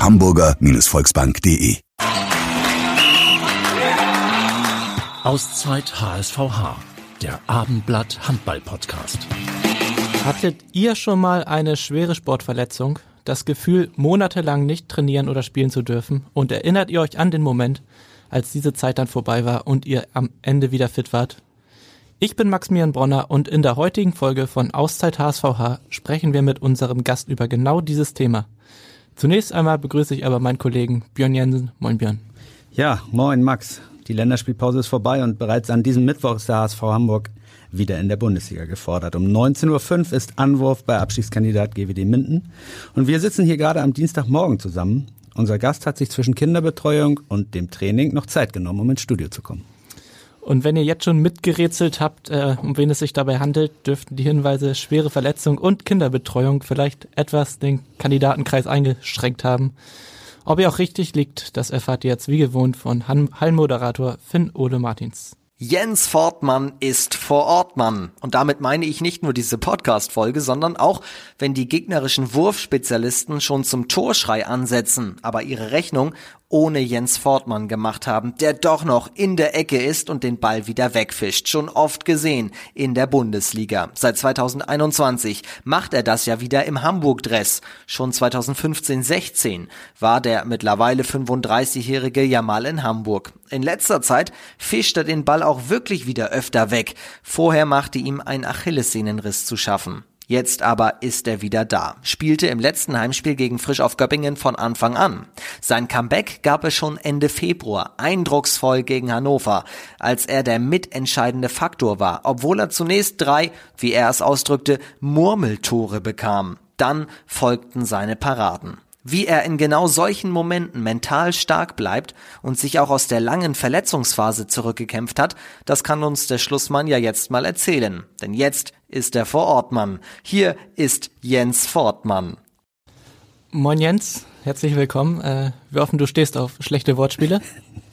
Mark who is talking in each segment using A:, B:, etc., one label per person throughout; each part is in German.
A: www.hamburger-volksbank.de
B: Auszeit HSVH, der Abendblatt Handball Podcast.
C: Hattet ihr schon mal eine schwere Sportverletzung, das Gefühl, monatelang nicht trainieren oder spielen zu dürfen und erinnert ihr euch an den Moment, als diese Zeit dann vorbei war und ihr am Ende wieder fit wart? Ich bin Maximilian Bronner und in der heutigen Folge von Auszeit HSVH sprechen wir mit unserem Gast über genau dieses Thema. Zunächst einmal begrüße ich aber meinen Kollegen Björn Jensen. Moin Björn.
D: Ja, moin Max. Die Länderspielpause ist vorbei und bereits an diesem Mittwoch ist der HSV Hamburg wieder in der Bundesliga gefordert. Um 19.05 Uhr ist Anwurf bei Abschiedskandidat GWD Minden. Und wir sitzen hier gerade am Dienstagmorgen zusammen. Unser Gast hat sich zwischen Kinderbetreuung und dem Training noch Zeit genommen, um ins Studio zu kommen.
C: Und wenn ihr jetzt schon mitgerätselt habt, äh, um wen es sich dabei handelt, dürften die Hinweise schwere Verletzung und Kinderbetreuung vielleicht etwas den Kandidatenkreis eingeschränkt haben. Ob ihr auch richtig liegt, das erfahrt ihr jetzt wie gewohnt von Hallmoderator Finn Ole Martins.
E: Jens Fortmann ist vor Ort Mann. Und damit meine ich nicht nur diese Podcast-Folge, sondern auch, wenn die gegnerischen Wurfspezialisten schon zum Torschrei ansetzen, aber ihre Rechnung ohne Jens Fortmann gemacht haben, der doch noch in der Ecke ist und den Ball wieder wegfischt. Schon oft gesehen in der Bundesliga. Seit 2021 macht er das ja wieder im Hamburg-Dress. Schon 2015-16 war der mittlerweile 35-Jährige ja mal in Hamburg. In letzter Zeit fischt er den Ball auch wirklich wieder öfter weg. Vorher machte ihm ein Achillessehnenriss zu schaffen. Jetzt aber ist er wieder da. Spielte im letzten Heimspiel gegen Frisch auf Göppingen von Anfang an. Sein Comeback gab es schon Ende Februar, eindrucksvoll gegen Hannover, als er der mitentscheidende Faktor war, obwohl er zunächst drei, wie er es ausdrückte, Murmeltore bekam. Dann folgten seine Paraden. Wie er in genau solchen Momenten mental stark bleibt und sich auch aus der langen Verletzungsphase zurückgekämpft hat, das kann uns der Schlussmann ja jetzt mal erzählen. Denn jetzt ist der Vorortmann. Hier ist Jens Fortmann.
C: Moin Jens, herzlich willkommen. Äh, wir hoffen, du stehst auf schlechte Wortspiele.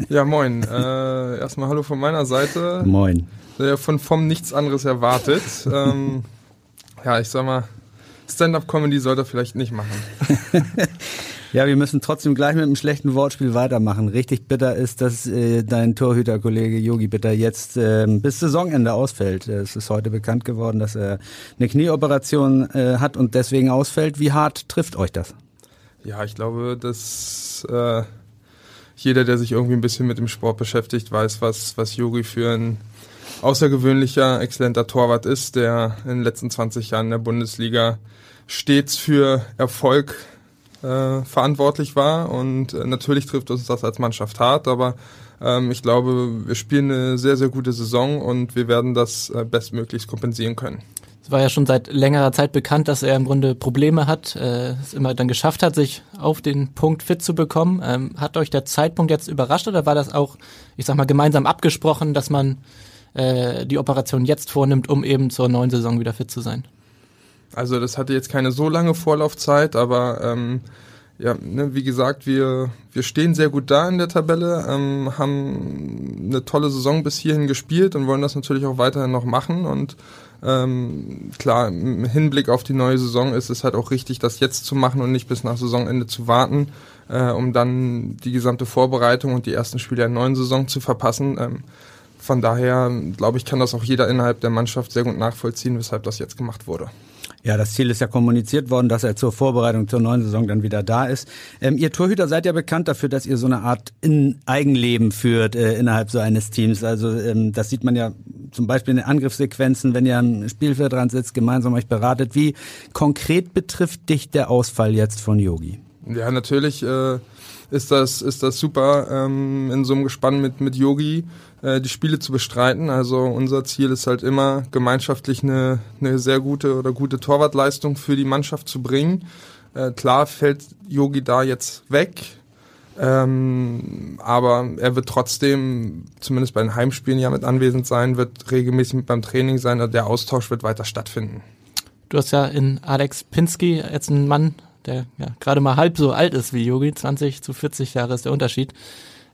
F: Ja, moin. Äh, erstmal hallo von meiner Seite.
D: Moin.
F: Äh, von vom nichts anderes erwartet. ähm, ja, ich sag mal, Stand-up-Comedy sollte er vielleicht nicht machen.
D: ja, wir müssen trotzdem gleich mit einem schlechten Wortspiel weitermachen. Richtig bitter ist, dass äh, dein Torhüterkollege Yogi Bitter jetzt äh, bis Saisonende ausfällt. Es ist heute bekannt geworden, dass er eine Knieoperation äh, hat und deswegen ausfällt. Wie hart trifft euch das?
F: Ja, ich glaube, dass äh, jeder, der sich irgendwie ein bisschen mit dem Sport beschäftigt, weiß, was, was Yogi für ein außergewöhnlicher, exzellenter Torwart ist, der in den letzten 20 Jahren in der Bundesliga stets für Erfolg äh, verantwortlich war. Und äh, natürlich trifft uns das als Mannschaft hart, aber ähm, ich glaube, wir spielen eine sehr, sehr gute Saison und wir werden das äh, bestmöglichst kompensieren können.
C: Es war ja schon seit längerer Zeit bekannt, dass er im Grunde Probleme hat, äh, es immer dann geschafft hat, sich auf den Punkt fit zu bekommen. Ähm, hat euch der Zeitpunkt jetzt überrascht oder war das auch, ich sag mal, gemeinsam abgesprochen, dass man äh, die Operation jetzt vornimmt, um eben zur neuen Saison wieder fit zu sein?
F: Also das hatte jetzt keine so lange Vorlaufzeit, aber ähm, ja, ne, wie gesagt, wir, wir stehen sehr gut da in der Tabelle, ähm, haben eine tolle Saison bis hierhin gespielt und wollen das natürlich auch weiterhin noch machen. Und ähm, klar, im Hinblick auf die neue Saison ist es halt auch richtig, das jetzt zu machen und nicht bis nach Saisonende zu warten, äh, um dann die gesamte Vorbereitung und die ersten Spiele der neuen Saison zu verpassen. Ähm, von daher, glaube ich, kann das auch jeder innerhalb der Mannschaft sehr gut nachvollziehen, weshalb das jetzt gemacht wurde.
D: Ja, das Ziel ist ja kommuniziert worden, dass er zur Vorbereitung zur neuen Saison dann wieder da ist. Ähm, ihr Torhüter seid ja bekannt dafür, dass ihr so eine Art in Eigenleben führt äh, innerhalb so eines Teams. Also ähm, das sieht man ja zum Beispiel in den Angriffssequenzen, wenn ihr am Spielfeld dran sitzt, gemeinsam euch beratet. Wie konkret betrifft dich der Ausfall jetzt von Yogi?
F: Ja, natürlich äh, ist das ist das super ähm, in so einem Gespann mit mit Yogi äh, die Spiele zu bestreiten. Also unser Ziel ist halt immer, gemeinschaftlich eine, eine sehr gute oder gute Torwartleistung für die Mannschaft zu bringen. Äh, klar fällt Yogi da jetzt weg, ähm, aber er wird trotzdem, zumindest bei den Heimspielen ja mit anwesend sein, wird regelmäßig mit beim Training sein, also der Austausch wird weiter stattfinden.
C: Du hast ja in Alex Pinsky jetzt einen Mann, der ja gerade mal halb so alt ist wie Yogi, 20 zu 40 Jahre ist der Unterschied.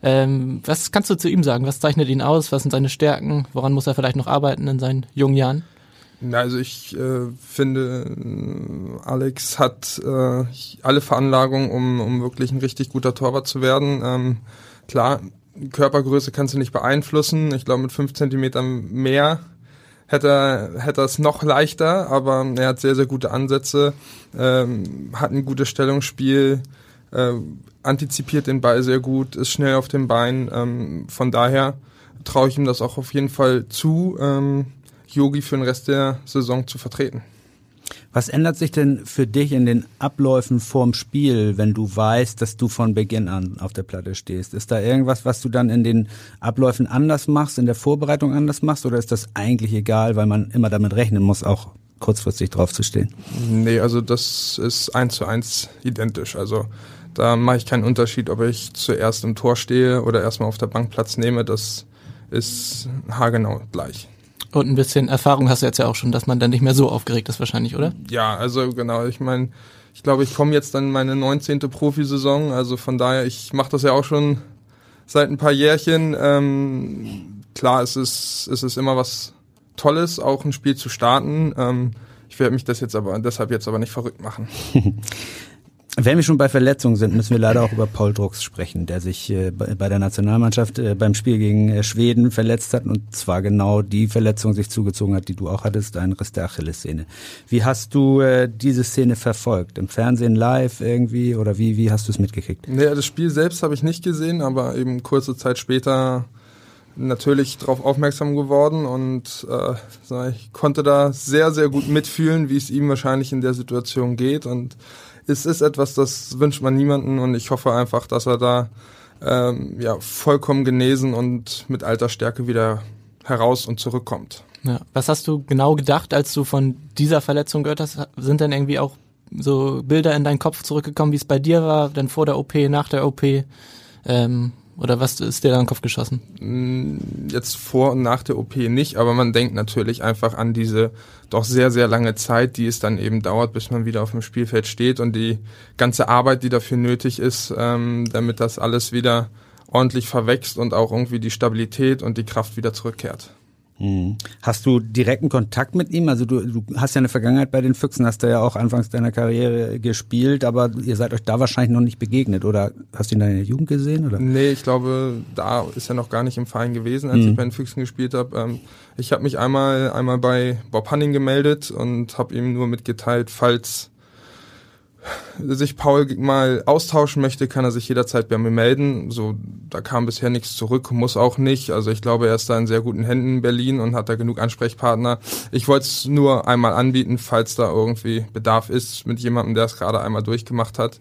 C: Ähm, was kannst du zu ihm sagen? Was zeichnet ihn aus? Was sind seine Stärken? Woran muss er vielleicht noch arbeiten in seinen jungen Jahren?
F: Also ich äh, finde, Alex hat äh, alle Veranlagungen, um, um wirklich ein richtig guter Torwart zu werden. Ähm, klar, Körpergröße kannst du nicht beeinflussen. Ich glaube, mit fünf Zentimetern mehr hätte er, hätte er es noch leichter, aber er hat sehr, sehr gute Ansätze, ähm, hat ein gutes Stellungsspiel, äh, antizipiert den Ball sehr gut, ist schnell auf dem Bein. Ähm, von daher traue ich ihm das auch auf jeden Fall zu. Ähm, Yogi für den Rest der Saison zu vertreten.
D: Was ändert sich denn für dich in den Abläufen vorm Spiel, wenn du weißt, dass du von Beginn an auf der Platte stehst? Ist da irgendwas, was du dann in den Abläufen anders machst, in der Vorbereitung anders machst, oder ist das eigentlich egal, weil man immer damit rechnen muss, auch kurzfristig drauf zu stehen?
F: Nee, also das ist eins zu eins identisch. Also da mache ich keinen Unterschied, ob ich zuerst im Tor stehe oder erstmal auf der Bank Platz nehme. Das ist haargenau gleich.
C: Und ein bisschen Erfahrung hast du jetzt ja auch schon, dass man dann nicht mehr so aufgeregt ist wahrscheinlich, oder?
F: Ja, also genau. Ich meine, ich glaube, ich komme jetzt dann in meine 19. Profisaison. Also von daher, ich mache das ja auch schon seit ein paar Jährchen. Ähm, klar, es ist, es ist immer was Tolles, auch ein Spiel zu starten. Ähm, ich werde mich das jetzt aber deshalb jetzt aber nicht verrückt machen.
D: Wenn wir schon bei Verletzungen sind, müssen wir leider auch über Paul Drucks sprechen, der sich äh, bei der Nationalmannschaft äh, beim Spiel gegen äh, Schweden verletzt hat und zwar genau die Verletzung sich zugezogen hat, die du auch hattest, ein Riss der Achillessehne. Wie hast du äh, diese Szene verfolgt? Im Fernsehen live irgendwie oder wie, wie hast du es mitgekriegt?
F: Nee, das Spiel selbst habe ich nicht gesehen, aber eben kurze Zeit später natürlich darauf aufmerksam geworden und äh, ich konnte da sehr, sehr gut mitfühlen, wie es ihm wahrscheinlich in der Situation geht und es ist etwas, das wünscht man niemanden und ich hoffe einfach, dass er da ähm, ja, vollkommen genesen und mit alter Stärke wieder heraus und zurückkommt.
C: Ja. Was hast du genau gedacht, als du von dieser Verletzung gehört hast? Sind denn irgendwie auch so Bilder in deinen Kopf zurückgekommen, wie es bei dir war, dann vor der OP, nach der OP? Ähm, oder was ist dir da in den Kopf geschossen?
F: Mm, jetzt vor und nach der OP nicht, aber man denkt natürlich einfach an diese doch sehr, sehr lange Zeit, die es dann eben dauert, bis man wieder auf dem Spielfeld steht und die ganze Arbeit, die dafür nötig ist, ähm, damit das alles wieder ordentlich verwächst und auch irgendwie die Stabilität und die Kraft wieder zurückkehrt.
D: Mhm. Hast du direkten Kontakt mit ihm? Also du, du hast ja eine Vergangenheit bei den Füchsen, hast du ja auch anfangs deiner Karriere gespielt, aber ihr seid euch da wahrscheinlich noch nicht begegnet oder hast du ihn da in der Jugend gesehen? Oder?
F: Nee, ich glaube, da ist er noch gar nicht im Verein gewesen, als mhm. ich bei den Füchsen gespielt habe. Ähm, ich habe mich einmal, einmal bei Bob Hanning gemeldet und habe ihm nur mitgeteilt, falls sich Paul mal austauschen möchte, kann er sich jederzeit bei mir melden. So, da kam bisher nichts zurück, muss auch nicht. Also ich glaube, er ist da in sehr guten Händen in Berlin und hat da genug Ansprechpartner. Ich wollte es nur einmal anbieten, falls da irgendwie Bedarf ist mit jemandem, der es gerade einmal durchgemacht hat.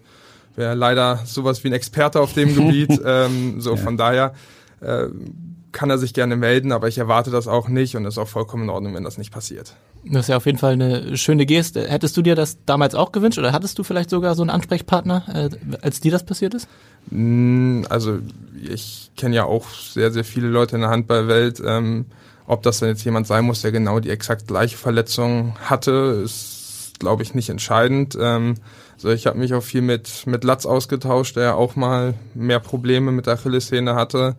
F: Wäre leider sowas wie ein Experte auf dem Gebiet. ähm, so ja. von daher äh, kann er sich gerne melden, aber ich erwarte das auch nicht und ist auch vollkommen in Ordnung, wenn das nicht passiert.
C: Das ist ja auf jeden Fall eine schöne Geste. Hättest du dir das damals auch gewünscht oder hattest du vielleicht sogar so einen Ansprechpartner, äh, als dir das passiert ist?
F: Mm, also ich kenne ja auch sehr, sehr viele Leute in der Handballwelt. Ähm, ob das dann jetzt jemand sein muss, der genau die exakt gleiche Verletzung hatte, ist, glaube ich, nicht entscheidend. Ähm, also ich habe mich auch viel mit, mit Latz ausgetauscht, der auch mal mehr Probleme mit der Achillessehne hatte.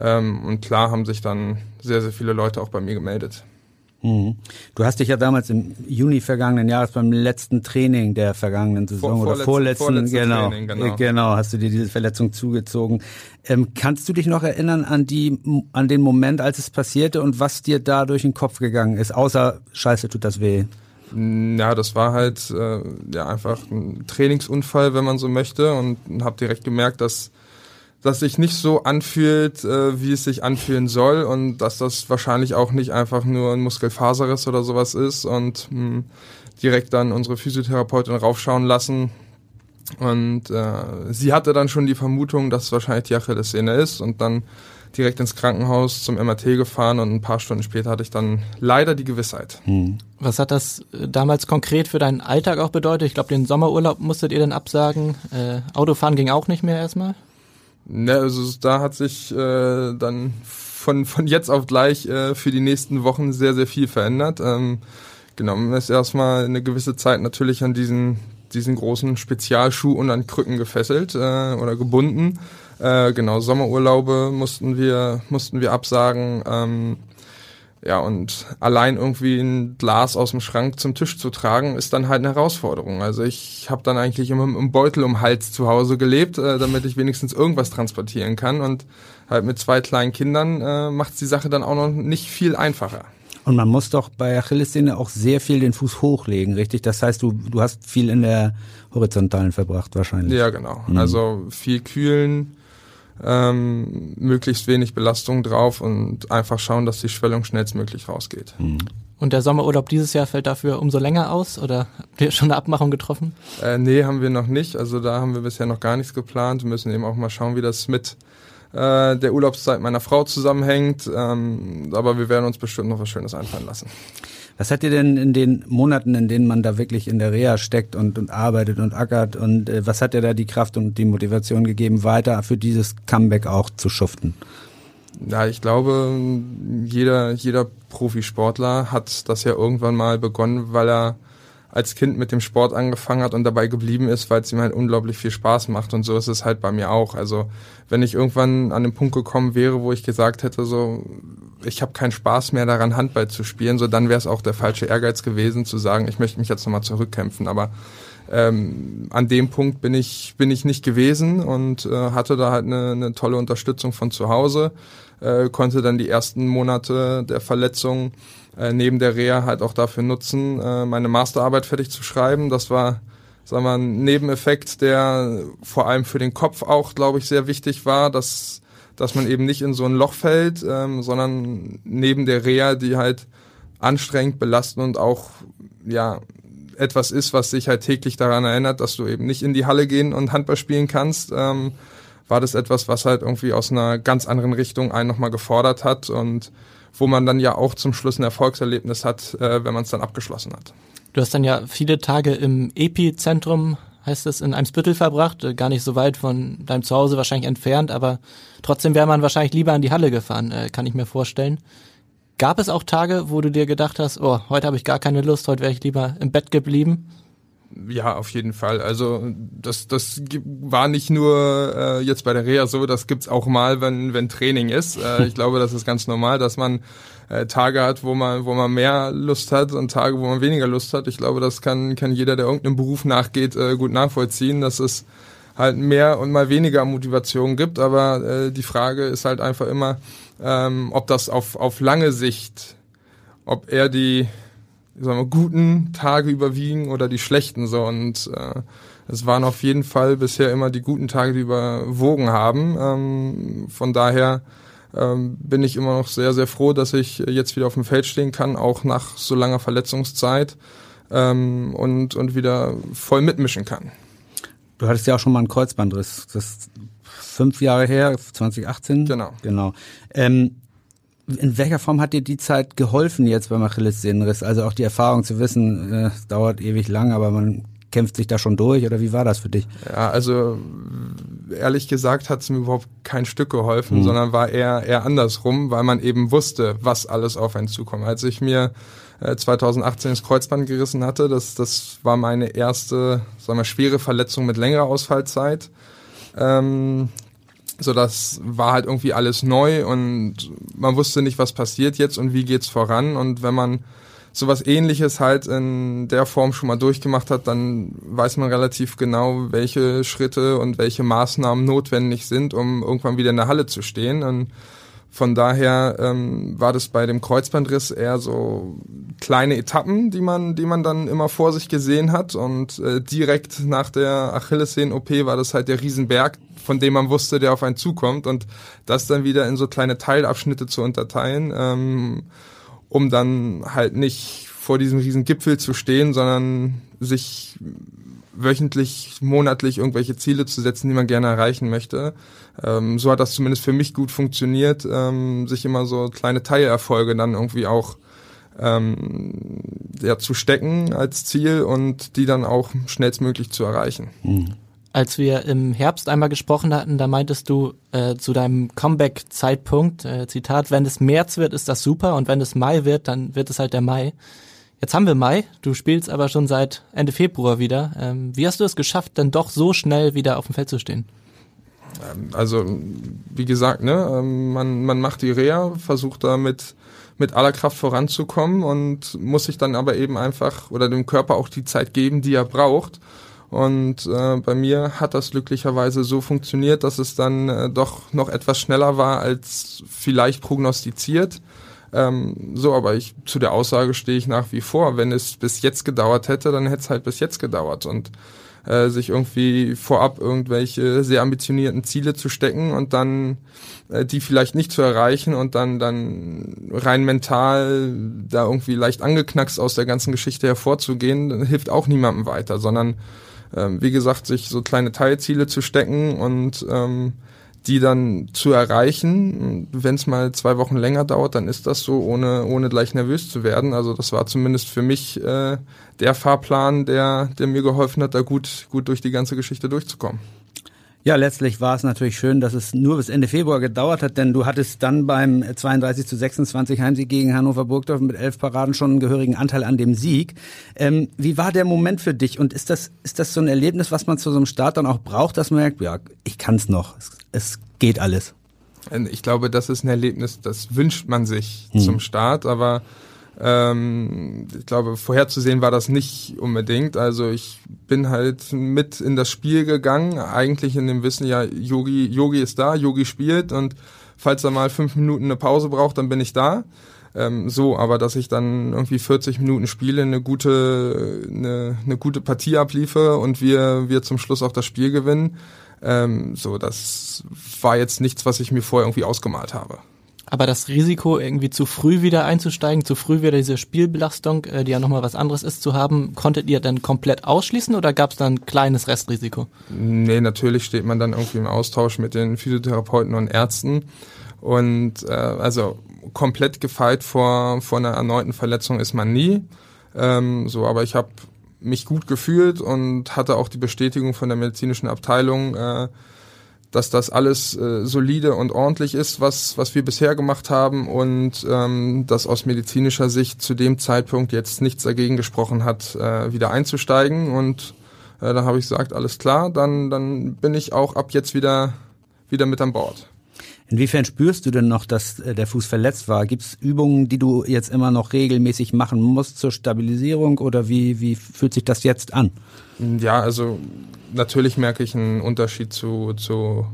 F: Ähm, und klar haben sich dann sehr, sehr viele Leute auch bei mir gemeldet.
D: Mhm. Du hast dich ja damals im Juni vergangenen Jahres beim letzten Training der vergangenen Saison Vor, oder vorletzten, vorletzten genau, Training, genau, genau, hast du dir diese Verletzung zugezogen. Ähm, kannst du dich noch erinnern an die, an den Moment, als es passierte und was dir da durch den Kopf gegangen ist? Außer Scheiße, tut das weh.
F: Ja, das war halt äh, ja einfach ein Trainingsunfall, wenn man so möchte, und habe direkt gemerkt, dass das sich nicht so anfühlt, äh, wie es sich anfühlen soll und dass das wahrscheinlich auch nicht einfach nur ein Muskelfaserriss oder sowas ist und mh, hm, direkt dann unsere Physiotherapeutin raufschauen lassen. Und äh, sie hatte dann schon die Vermutung, dass es wahrscheinlich die Achillessehne ist und dann direkt ins Krankenhaus zum MRT gefahren und ein paar Stunden später hatte ich dann leider die Gewissheit.
D: Hm.
C: Was hat das äh, damals konkret für deinen Alltag auch bedeutet? Ich glaube, den Sommerurlaub musstet ihr dann absagen. Äh, Autofahren ging auch nicht mehr erstmal?
F: Ne, also da hat sich äh, dann von, von jetzt auf gleich äh, für die nächsten Wochen sehr, sehr viel verändert. Ähm, genau, man ist erstmal eine gewisse Zeit natürlich an diesen, diesen großen Spezialschuh und an Krücken gefesselt äh, oder gebunden. Äh, genau, Sommerurlaube mussten wir, mussten wir absagen. Ähm, ja, und allein irgendwie ein Glas aus dem Schrank zum Tisch zu tragen, ist dann halt eine Herausforderung. Also ich habe dann eigentlich immer im Beutel um Hals zu Hause gelebt, äh, damit ich wenigstens irgendwas transportieren kann. Und halt mit zwei kleinen Kindern äh, macht die Sache dann auch noch nicht viel einfacher.
D: Und man muss doch bei Achillessehne auch sehr viel den Fuß hochlegen, richtig? Das heißt, du, du hast viel in der horizontalen verbracht wahrscheinlich.
F: Ja, genau. Mhm. Also viel kühlen, ähm, möglichst wenig Belastung drauf und einfach schauen, dass die Schwellung schnellstmöglich rausgeht. Mhm.
C: Und der Sommerurlaub dieses Jahr fällt dafür umso länger aus oder habt ihr schon eine Abmachung getroffen?
F: Äh, nee, haben wir noch nicht. Also da haben wir bisher noch gar nichts geplant. Wir müssen eben auch mal schauen, wie das mit äh, der Urlaubszeit meiner Frau zusammenhängt. Ähm, aber wir werden uns bestimmt noch was Schönes einfallen lassen.
D: Was hat dir denn in den Monaten, in denen man da wirklich in der Reha steckt und, und arbeitet und ackert und äh, was hat dir da die Kraft und die Motivation gegeben, weiter für dieses Comeback auch zu schuften?
F: Ja, ich glaube, jeder, jeder Profisportler hat das ja irgendwann mal begonnen, weil er als Kind mit dem Sport angefangen hat und dabei geblieben ist, weil es ihm halt unglaublich viel Spaß macht. Und so ist es halt bei mir auch. Also wenn ich irgendwann an den Punkt gekommen wäre, wo ich gesagt hätte, so ich habe keinen Spaß mehr daran, Handball zu spielen, so dann wäre es auch der falsche Ehrgeiz gewesen, zu sagen, ich möchte mich jetzt nochmal zurückkämpfen. Aber ähm, an dem Punkt bin ich, bin ich nicht gewesen und äh, hatte da halt eine, eine tolle Unterstützung von zu Hause, äh, konnte dann die ersten Monate der Verletzung äh, neben der Reha halt auch dafür nutzen, äh, meine Masterarbeit fertig zu schreiben. Das war sagen wir, ein Nebeneffekt, der vor allem für den Kopf auch, glaube ich, sehr wichtig war, dass dass man eben nicht in so ein Loch fällt, ähm, sondern neben der Reha, die halt anstrengend, belastend und auch ja etwas ist, was sich halt täglich daran erinnert, dass du eben nicht in die Halle gehen und Handball spielen kannst, ähm, war das etwas, was halt irgendwie aus einer ganz anderen Richtung einen nochmal gefordert hat und wo man dann ja auch zum Schluss ein Erfolgserlebnis hat, äh, wenn man es dann abgeschlossen hat.
C: Du hast dann ja viele Tage im Epizentrum heißt es, in Eimsbüttel verbracht, äh, gar nicht so weit von deinem Zuhause wahrscheinlich entfernt, aber trotzdem wäre man wahrscheinlich lieber an die Halle gefahren, äh, kann ich mir vorstellen. Gab es auch Tage, wo du dir gedacht hast, oh, heute habe ich gar keine Lust, heute wäre ich lieber im Bett geblieben?
F: Ja, auf jeden Fall. Also das, das war nicht nur äh, jetzt bei der Reha so, das gibt's auch mal, wenn, wenn Training ist. Äh, ich glaube, das ist ganz normal, dass man äh, Tage hat, wo man, wo man mehr Lust hat und Tage, wo man weniger Lust hat. Ich glaube, das kann, kann jeder, der irgendeinem Beruf nachgeht, äh, gut nachvollziehen, dass es halt mehr und mal weniger Motivation gibt. Aber äh, die Frage ist halt einfach immer, ähm, ob das auf, auf lange Sicht, ob er die sagen wir, guten Tage überwiegen oder die schlechten so und äh, es waren auf jeden Fall bisher immer die guten Tage, die überwogen haben. Ähm, von daher ähm, bin ich immer noch sehr, sehr froh, dass ich jetzt wieder auf dem Feld stehen kann, auch nach so langer Verletzungszeit ähm, und, und wieder voll mitmischen kann.
D: Du hattest ja auch schon mal einen Kreuzbandriss. Das ist fünf Jahre her, 2018.
F: Genau.
D: Genau. Ähm, in welcher Form hat dir die Zeit geholfen jetzt beim Achillessehnenriss? Also auch die Erfahrung zu wissen, äh, es dauert ewig lang, aber man kämpft sich da schon durch oder wie war das für dich?
F: Ja, also ehrlich gesagt hat es mir überhaupt kein Stück geholfen, mhm. sondern war eher eher andersrum, weil man eben wusste, was alles auf einen zukommt. Als ich mir äh, 2018 das Kreuzband gerissen hatte, das das war meine erste, sagen wir, schwere Verletzung mit längerer Ausfallzeit. Ähm, so das war halt irgendwie alles neu und man wusste nicht, was passiert jetzt und wie geht's voran und wenn man sowas ähnliches halt in der Form schon mal durchgemacht hat, dann weiß man relativ genau, welche Schritte und welche Maßnahmen notwendig sind, um irgendwann wieder in der Halle zu stehen. Und von daher ähm, war das bei dem Kreuzbandriss eher so kleine Etappen, die man, die man dann immer vor sich gesehen hat. Und äh, direkt nach der Achillessehnen-OP war das halt der Riesenberg, von dem man wusste, der auf einen zukommt. Und das dann wieder in so kleine Teilabschnitte zu unterteilen. Ähm, um dann halt nicht vor diesem riesen Gipfel zu stehen, sondern sich wöchentlich, monatlich irgendwelche Ziele zu setzen, die man gerne erreichen möchte. Ähm, so hat das zumindest für mich gut funktioniert, ähm, sich immer so kleine Teilerfolge dann irgendwie auch ähm, ja, zu stecken als Ziel und die dann auch schnellstmöglich zu erreichen.
C: Mhm. Als wir im Herbst einmal gesprochen hatten, da meintest du äh, zu deinem Comeback-Zeitpunkt, äh, Zitat, wenn es März wird, ist das super und wenn es Mai wird, dann wird es halt der Mai. Jetzt haben wir Mai, du spielst aber schon seit Ende Februar wieder. Ähm, wie hast du es geschafft, denn doch so schnell wieder auf dem Feld zu stehen?
F: Ähm, also, wie gesagt, ne, ähm, man, man macht die Reha, versucht damit mit aller Kraft voranzukommen und muss sich dann aber eben einfach oder dem Körper auch die Zeit geben, die er braucht. Und äh, bei mir hat das glücklicherweise so funktioniert, dass es dann äh, doch noch etwas schneller war als vielleicht prognostiziert. Ähm, so, aber ich zu der Aussage stehe ich nach wie vor. Wenn es bis jetzt gedauert hätte, dann hätte es halt bis jetzt gedauert. Und äh, sich irgendwie vorab irgendwelche sehr ambitionierten Ziele zu stecken und dann äh, die vielleicht nicht zu erreichen und dann dann rein mental da irgendwie leicht angeknackst aus der ganzen Geschichte hervorzugehen, hilft auch niemandem weiter, sondern ähm, wie gesagt, sich so kleine Teilziele zu stecken und ähm, die dann zu erreichen. Wenn es mal zwei Wochen länger dauert, dann ist das so, ohne, ohne gleich nervös zu werden. Also das war zumindest für mich äh, der Fahrplan, der, der mir geholfen hat, da gut, gut durch die ganze Geschichte durchzukommen.
D: Ja, letztlich war es natürlich schön, dass es nur bis Ende Februar gedauert hat, denn du hattest dann beim 32 zu 26 Heimsieg gegen Hannover Burgdorf mit elf Paraden schon einen gehörigen Anteil an dem Sieg. Ähm, wie war der Moment für dich und ist das, ist das so ein Erlebnis, was man zu so einem Start dann auch braucht, dass man merkt, ja, ich kann es noch, es, es, geht alles?
F: Ich glaube, das ist ein Erlebnis, das wünscht man sich hm. zum Start, aber ähm, ich glaube, vorherzusehen war das nicht unbedingt. Also ich bin halt mit in das Spiel gegangen, eigentlich in dem Wissen, ja, Yogi, Yogi ist da, Yogi spielt und falls er mal fünf Minuten eine Pause braucht, dann bin ich da. Ähm, so, aber dass ich dann irgendwie 40 Minuten spiele, eine gute, eine, eine gute Partie abliefe und wir, wir zum Schluss auch das Spiel gewinnen, ähm, so, das war jetzt nichts, was ich mir vorher irgendwie ausgemalt habe.
C: Aber das Risiko, irgendwie zu früh wieder einzusteigen, zu früh wieder diese Spielbelastung, äh, die ja nochmal was anderes ist, zu haben, konntet ihr dann komplett ausschließen oder gab es dann ein kleines Restrisiko?
F: Nee, natürlich steht man dann irgendwie im Austausch mit den Physiotherapeuten und Ärzten. Und äh, also komplett gefeit vor, vor einer erneuten Verletzung ist man nie. Ähm, so, aber ich habe mich gut gefühlt und hatte auch die Bestätigung von der medizinischen Abteilung, äh, dass das alles äh, solide und ordentlich ist, was, was wir bisher gemacht haben und ähm, dass aus medizinischer Sicht zu dem Zeitpunkt jetzt nichts dagegen gesprochen hat, äh, wieder einzusteigen. Und äh, da habe ich gesagt, alles klar, dann, dann bin ich auch ab jetzt wieder, wieder mit an Bord.
D: Inwiefern spürst du denn noch, dass äh, der Fuß verletzt war? Gibt es Übungen, die du jetzt immer noch regelmäßig machen musst zur Stabilisierung oder wie, wie fühlt sich das jetzt an?
F: Ja, also natürlich merke ich einen Unterschied zu, zu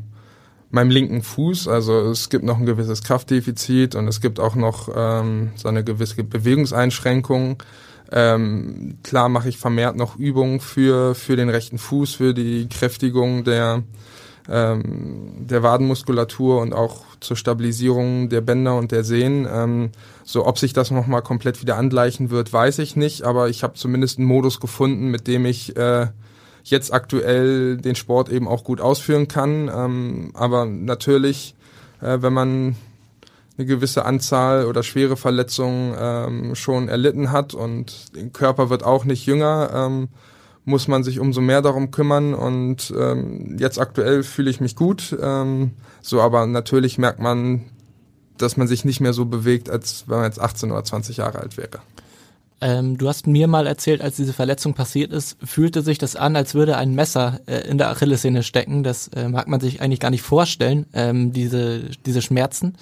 F: meinem linken Fuß. Also es gibt noch ein gewisses Kraftdefizit und es gibt auch noch ähm, so eine gewisse Bewegungseinschränkung. Ähm, klar mache ich vermehrt noch Übungen für, für den rechten Fuß, für die Kräftigung der, ähm, der Wadenmuskulatur und auch zur Stabilisierung der Bänder und der Sehnen. Ähm, so, ob sich das nochmal komplett wieder angleichen wird, weiß ich nicht, aber ich habe zumindest einen Modus gefunden, mit dem ich äh, jetzt aktuell den Sport eben auch gut ausführen kann. Ähm, aber natürlich, äh, wenn man eine gewisse Anzahl oder schwere Verletzungen ähm, schon erlitten hat und der Körper wird auch nicht jünger, ähm, muss man sich umso mehr darum kümmern und ähm, jetzt aktuell fühle ich mich gut. Ähm, so, aber natürlich merkt man, dass man sich nicht mehr so bewegt, als wenn man jetzt 18 oder 20 Jahre alt wäre.
C: Ähm, du hast mir mal erzählt, als diese Verletzung passiert ist, fühlte sich das an, als würde ein Messer äh, in der Achillessehne stecken. Das äh, mag man sich eigentlich gar nicht vorstellen, ähm, diese, diese Schmerzen.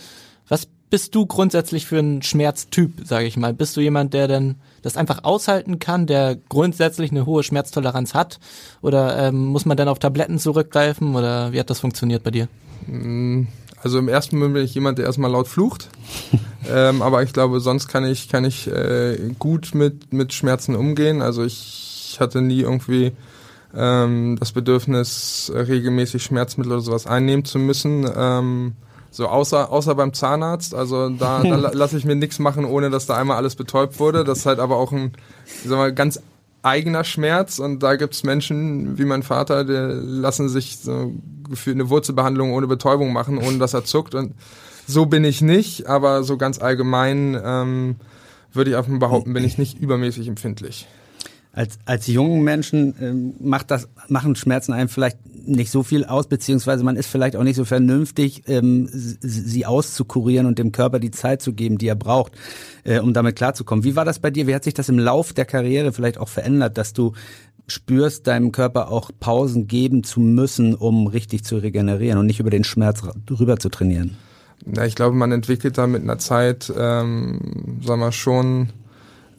C: Was bist du grundsätzlich für ein Schmerztyp, sage ich mal? Bist du jemand, der denn das einfach aushalten kann, der grundsätzlich eine hohe Schmerztoleranz hat? Oder ähm, muss man dann auf Tabletten zurückgreifen? Oder wie hat das funktioniert bei dir?
F: Mm, also im ersten Moment bin ich jemand, der erstmal laut flucht. ähm, aber ich glaube, sonst kann ich, kann ich äh, gut mit, mit Schmerzen umgehen. Also ich hatte nie irgendwie ähm, das Bedürfnis, regelmäßig Schmerzmittel oder sowas einnehmen zu müssen. Ähm, so, außer, außer beim Zahnarzt, also da, da lasse ich mir nichts machen, ohne dass da einmal alles betäubt wurde. Das ist halt aber auch ein, sag mal, ganz eigener Schmerz und da gibt's Menschen wie mein Vater, die lassen sich so für eine Wurzelbehandlung ohne Betäubung machen, ohne dass er zuckt und so bin ich nicht, aber so ganz allgemein ähm, würde ich einfach behaupten, bin ich nicht übermäßig empfindlich.
D: Als, als jungen Menschen ähm, macht das, machen Schmerzen einem vielleicht nicht so viel aus, beziehungsweise man ist vielleicht auch nicht so vernünftig, ähm, sie auszukurieren und dem Körper die Zeit zu geben, die er braucht, äh, um damit klarzukommen. Wie war das bei dir? Wie hat sich das im Lauf der Karriere vielleicht auch verändert, dass du spürst, deinem Körper auch Pausen geben zu müssen, um richtig zu regenerieren und nicht über den Schmerz rüber zu trainieren?
F: Ja, ich glaube, man entwickelt da mit einer Zeit, ähm, sagen wir schon,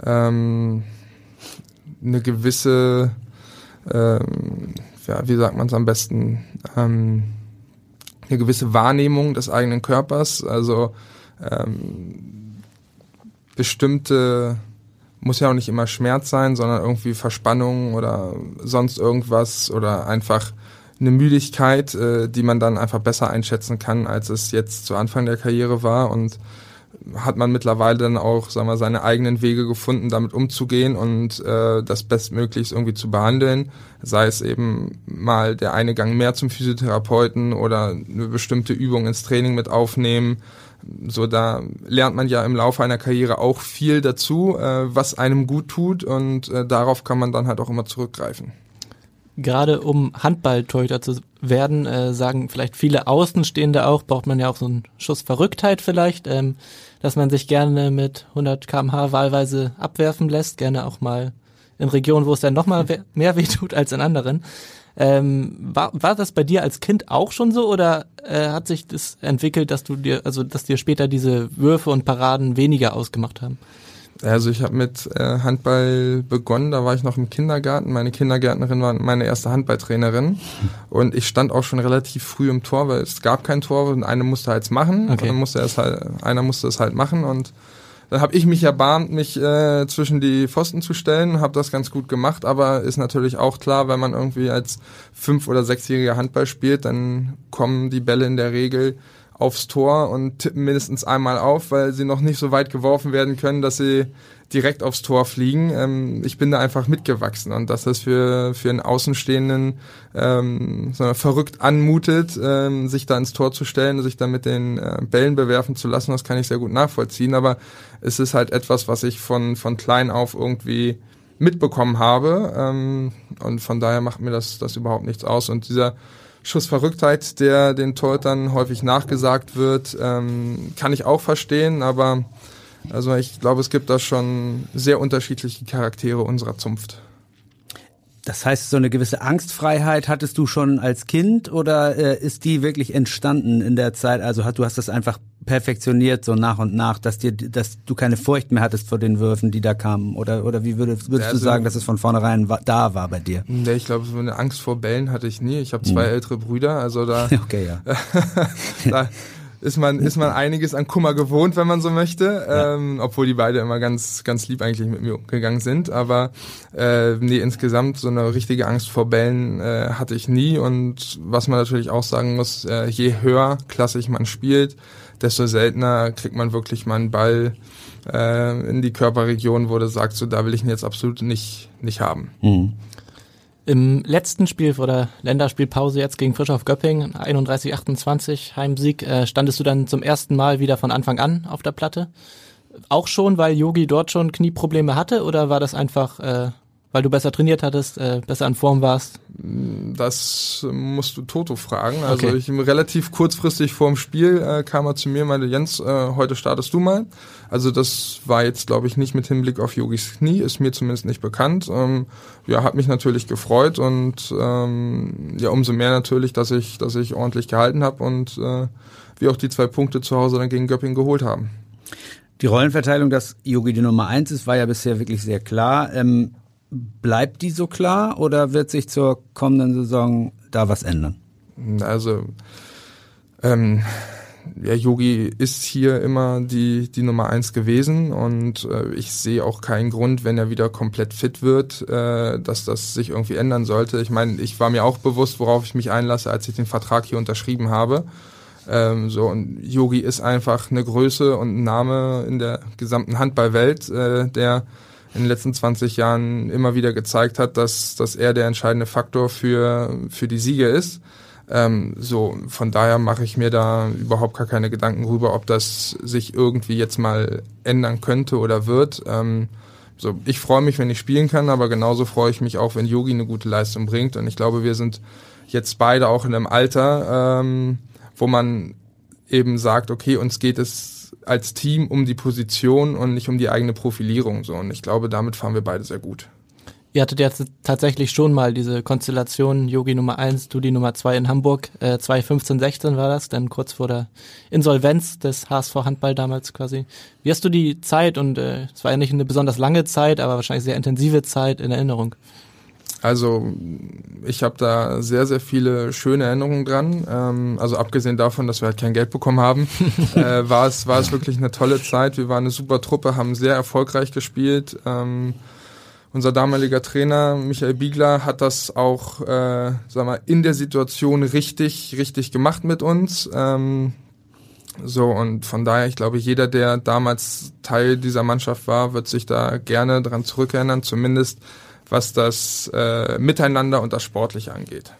F: ähm, eine gewisse, ähm, ja, wie sagt man es am besten, ähm, eine gewisse Wahrnehmung des eigenen Körpers, also ähm, bestimmte muss ja auch nicht immer Schmerz sein, sondern irgendwie Verspannung oder sonst irgendwas oder einfach eine Müdigkeit, äh, die man dann einfach besser einschätzen kann, als es jetzt zu Anfang der Karriere war. Und hat man mittlerweile dann auch, sagen wir, seine eigenen Wege gefunden, damit umzugehen und äh, das bestmöglichst irgendwie zu behandeln. Sei es eben mal der eine Gang mehr zum Physiotherapeuten oder eine bestimmte Übung ins Training mit aufnehmen. So, da lernt man ja im Laufe einer Karriere auch viel dazu, äh, was einem gut tut und äh, darauf kann man dann halt auch immer zurückgreifen.
C: Gerade um Handballtorhüter zu werden, äh, sagen vielleicht viele Außenstehende auch, braucht man ja auch so einen Schuss Verrücktheit vielleicht. Ähm, dass man sich gerne mit 100 kmh wahlweise abwerfen lässt, gerne auch mal in Regionen, wo es dann nochmal mehr wehtut als in anderen. Ähm, war, war das bei dir als Kind auch schon so oder äh, hat sich das entwickelt, dass du dir, also dass dir später diese Würfe und Paraden weniger ausgemacht haben?
F: Also ich habe mit äh, Handball begonnen, da war ich noch im Kindergarten. Meine Kindergärtnerin war meine erste Handballtrainerin und ich stand auch schon relativ früh im Tor, weil es gab kein Tor und einer musste halt machen. Okay. Und musste es halt, einer musste es halt machen und dann habe ich mich erbarmt, mich äh, zwischen die Pfosten zu stellen, habe das ganz gut gemacht, aber ist natürlich auch klar, wenn man irgendwie als fünf- oder sechsjähriger Handball spielt, dann kommen die Bälle in der Regel aufs Tor und tippen mindestens einmal auf, weil sie noch nicht so weit geworfen werden können, dass sie direkt aufs Tor fliegen. Ähm, ich bin da einfach mitgewachsen und dass das für, für einen Außenstehenden ähm, so verrückt anmutet, ähm, sich da ins Tor zu stellen sich dann mit den äh, Bällen bewerfen zu lassen, das kann ich sehr gut nachvollziehen. Aber es ist halt etwas, was ich von, von klein auf irgendwie mitbekommen habe ähm, und von daher macht mir das, das überhaupt nichts aus. Und dieser Schussverrücktheit, der den Torhütern häufig nachgesagt wird, ähm, kann ich auch verstehen, aber also ich glaube, es gibt da schon sehr unterschiedliche Charaktere unserer Zunft.
D: Das heißt, so eine gewisse Angstfreiheit hattest du schon als Kind oder äh, ist die wirklich entstanden in der Zeit? Also hat, du hast das einfach perfektioniert so nach und nach, dass dir, dass du keine Furcht mehr hattest vor den Würfen, die da kamen? Oder oder wie würdest, würdest also, du sagen, dass es von vornherein da war bei dir?
F: Nee, ich glaube, so eine Angst vor Bällen hatte ich nie. Ich habe zwei mhm. ältere Brüder, also da.
D: okay, ja.
F: da, ist man, ist man einiges an Kummer gewohnt, wenn man so möchte. Ja. Ähm, obwohl die beide immer ganz, ganz lieb eigentlich mit mir umgegangen sind. Aber äh, nee, insgesamt so eine richtige Angst vor Bällen äh, hatte ich nie. Und was man natürlich auch sagen muss, äh, je höher klassisch man spielt, desto seltener kriegt man wirklich mal einen Ball äh, in die Körperregion, wo du sagst, so da will ich ihn jetzt absolut nicht, nicht haben. Mhm.
C: Im letzten Spiel vor der Länderspielpause jetzt gegen Frischhoff Göpping, 31-28 Heimsieg, äh, standest du dann zum ersten Mal wieder von Anfang an auf der Platte. Auch schon, weil Yogi dort schon Knieprobleme hatte oder war das einfach äh, weil du besser trainiert hattest, äh, besser in Form warst?
F: Das musst du Toto fragen. Also okay. ich relativ kurzfristig vor dem Spiel äh, kam er zu mir und meinte, Jens, äh, heute startest du mal. Also das war jetzt, glaube ich, nicht mit Hinblick auf Yogis Knie, ist mir zumindest nicht bekannt. Ähm, ja, hat mich natürlich gefreut und ähm, ja, umso mehr natürlich, dass ich, dass ich ordentlich gehalten habe und äh, wir auch die zwei Punkte zu Hause dann gegen Göpping geholt haben.
D: Die Rollenverteilung, dass Yogi die Nummer eins ist, war ja bisher wirklich sehr klar. Ähm, bleibt die so klar oder wird sich zur kommenden Saison da was ändern?
F: Also ähm, ja, Yogi ist hier immer die, die Nummer eins gewesen und äh, ich sehe auch keinen Grund, wenn er wieder komplett fit wird, äh, dass das sich irgendwie ändern sollte. Ich meine, ich war mir auch bewusst, worauf ich mich einlasse, als ich den Vertrag hier unterschrieben habe. Ähm, so und Yogi ist einfach eine Größe und ein Name in der gesamten Handballwelt, äh, der in den letzten 20 Jahren immer wieder gezeigt hat, dass, dass er der entscheidende Faktor für, für die Siege ist. Ähm, so, von daher mache ich mir da überhaupt gar keine Gedanken rüber, ob das sich irgendwie jetzt mal ändern könnte oder wird. Ähm, so, ich freue mich, wenn ich spielen kann, aber genauso freue ich mich auch, wenn Yogi eine gute Leistung bringt. Und ich glaube, wir sind jetzt beide auch in einem Alter, ähm, wo man eben sagt, okay, uns geht es als Team um die Position und nicht um die eigene Profilierung. So, und ich glaube, damit fahren wir beide sehr gut.
C: Ihr hattet jetzt tatsächlich schon mal diese Konstellation, Yogi Nummer 1, du die Nummer 2 in Hamburg. Äh, 2015, 16 war das, dann kurz vor der Insolvenz des HSV Handball damals quasi. Wie hast du die Zeit, und äh, es war ja nicht eine besonders lange Zeit, aber wahrscheinlich sehr intensive Zeit in Erinnerung?
F: Also ich habe da sehr, sehr viele schöne Erinnerungen dran. Ähm, also abgesehen davon, dass wir halt kein Geld bekommen haben, äh, war, es, war es wirklich eine tolle Zeit. Wir waren eine super Truppe, haben sehr erfolgreich gespielt. Ähm, unser damaliger Trainer Michael Biegler hat das auch, äh, sag mal, in der Situation richtig, richtig gemacht mit uns. Ähm, so und von daher, ich glaube, jeder, der damals Teil dieser Mannschaft war, wird sich da gerne dran zurückerinnern, zumindest was das äh, Miteinander und das Sportliche angeht.